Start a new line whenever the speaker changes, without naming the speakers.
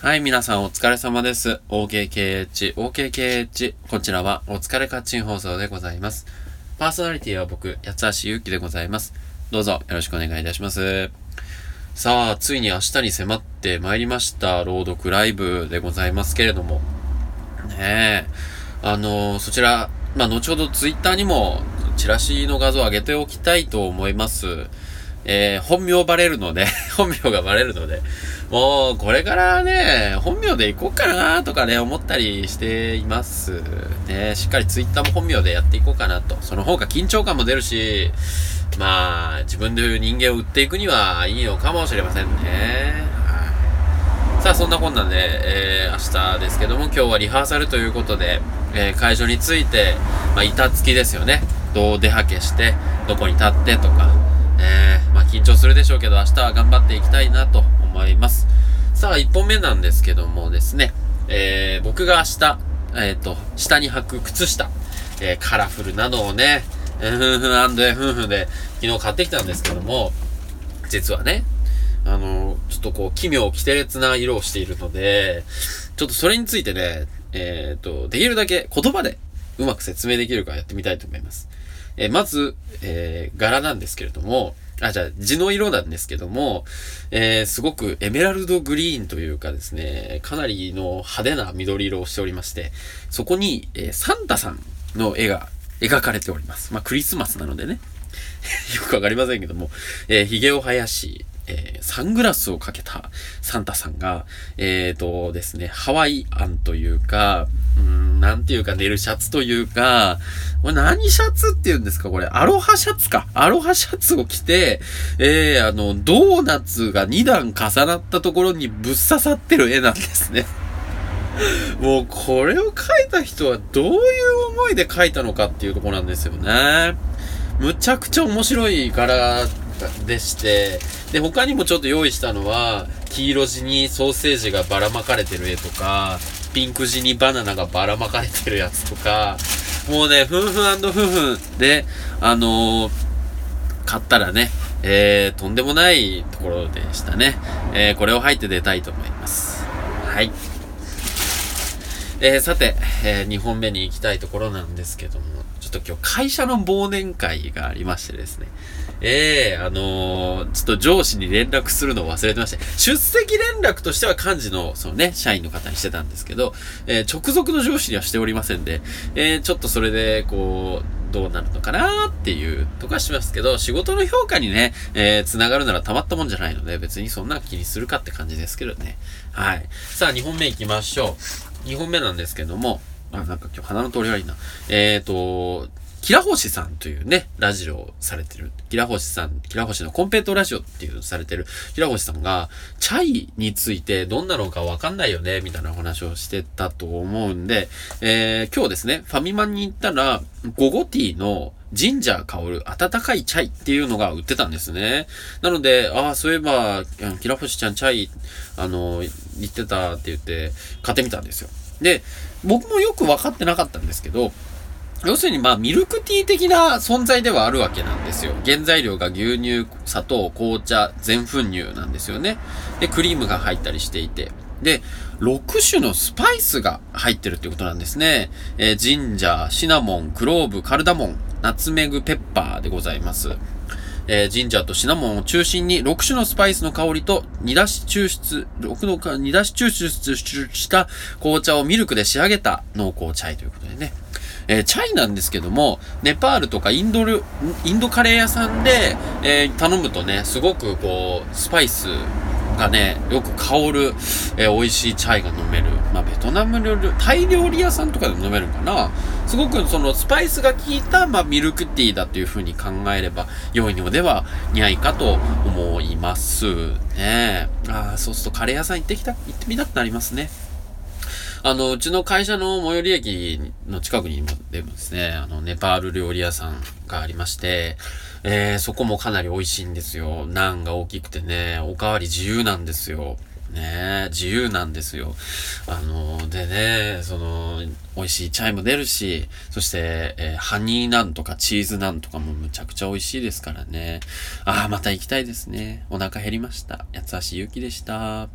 はい、皆さんお疲れ様です。OKKH、OKKH。こちらはお疲れカッチン放送でございます。パーソナリティは僕、八橋ゆうきでございます。どうぞよろしくお願いいたします。さあ、ついに明日に迫ってまいりました、朗読ライブでございますけれども。ねえ。あのそちら、まあ、後ほどツイッターにも、チラシの画像を上げておきたいと思います。えー、本名バレるので、本名がバレるので、もう、これからね、本名でいこうかなとかね、思ったりしています。ね、しっかりツイッターも本名でやっていこうかなと。その方が緊張感も出るし、まあ、自分で人間を売っていくにはいいのかもしれませんね。はい。さあ、そんなこんなんで、えー、明日ですけども、今日はリハーサルということで、えー、会場について、まあ、板付きですよね。どう出はけして、どこに立ってとか、えー、緊張するでしょうけど、明日は頑張っていきたいなと思います。さあ、1本目なんですけどもですね、えー、僕が明日、えっ、と、下に履く靴下、えー、カラフルなのをね、ふんふんアンドふんふんで昨日買ってきたんですけども、実はね、あの、ちょっとこう、奇妙、奇烈な色をしているので、ちょっとそれについてね、えっ、と、できるだけ言葉でうまく説明できるかやってみたいと思います。えーまず、えー柄なんですけれども、あ、じゃあ、地の色なんですけども、えーすごくエメラルドグリーンというかですね、かなりの派手な緑色をしておりまして、そこに、えーサンタさんの絵が描かれております。まあ、クリスマスなのでね。よくわかりませんけども、えー、髭を生やし、えーサングラスをかけたサンタさんが、えーとですね、ハワイアンというか、うん、なんていうか、寝るシャツというか、これ何シャツって言うんですかこれ、アロハシャツか。アロハシャツを着て、えー、あの、ドーナツが2段重なったところにぶっ刺さってる絵なんですね。もう、これを描いた人はどういう思いで描いたのかっていうとこなんですよね。むちゃくちゃ面白い柄でして、で、他にもちょっと用意したのは、黄色地にソーセージがばらまかれてる絵とか、ピンク地にバナナがばらまかれてるやつとか、もうね、ふんふんふんふんで、あのー買ったらね、えー、とんでもないところでしたね。えー、これを入って出たいと思います。はい。えー、さて、えー、2本目に行きたいところなんですけども、ちょっと今日会社の忘年会がありましてですね。ええあのーちょっと上司に連絡するのを忘れてまして、出席連絡としては幹事の、そのね、社員の方にしてたんですけど、えー直属の上司にはしておりませんで、えーちょっとそれで、こう、どうなるのかなっていうとかしますけど、仕事の評価にね、えー、繋がるならたまったもんじゃないので、別にそんな気にするかって感じですけどね。はい。さあ、2本目行きましょう。2本目なんですけども、あ、なんか今日鼻の通り悪いいな。えーと、キラ星さんというね、ラジオをされてる、キラ星さん、キラ星のコンペイトラジオっていうのをされてる、キラ星さんが、チャイについてどんなのかわかんないよね、みたいなお話をしてたと思うんで、えー、今日ですね、ファミマに行ったら、ゴゴティーのジンジャー香る温かいチャイっていうのが売ってたんですね。なので、ああ、そういえば、キラ星ちゃんチャイ、あの、言ってたって言って、買ってみたんですよ。で、僕もよく分かってなかったんですけど、要するにまあミルクティー的な存在ではあるわけなんですよ。原材料が牛乳、砂糖、紅茶、全粉乳なんですよね。で、クリームが入ったりしていて。で、6種のスパイスが入ってるってことなんですね。えージンジャー、シナモン、クローブ、カルダモン、ナツメグ、ペッパーでございます。えージンジャーとシナモンを中心に6種のスパイスの香りと煮出し抽出、6のか煮出し抽出した紅茶をミルクで仕上げた濃厚チャイということでね。えーチャイなんですけども、ネパールとかインドル、インドカレー屋さんで、えー頼むとね、すごくこう、スパイスがね、よく香る、えー美味しいチャイが飲める。まあ、ベトナム料理、タイ料理屋さんとかでも飲めるのかなすごくそのスパイスが効いた、まあ、ミルクティーだというふうに考えれば良いのではないかと思いますね。ああ、そうするとカレー屋さん行ってきた、行ってみたくなりますね。あの、うちの会社の最寄り駅の近くにもでもですね、あの、ネパール料理屋さんがありまして、えー、そこもかなり美味しいんですよ。ナンが大きくてね、おかわり自由なんですよ。ねえ、自由なんですよ。あの、でね、その、美味しいチャイも出るし、そして、えーハニーなんとかチーズなんとかもむちゃくちゃ美味しいですからね。ああ、また行きたいですね。お腹減りました。八橋ゆきでした。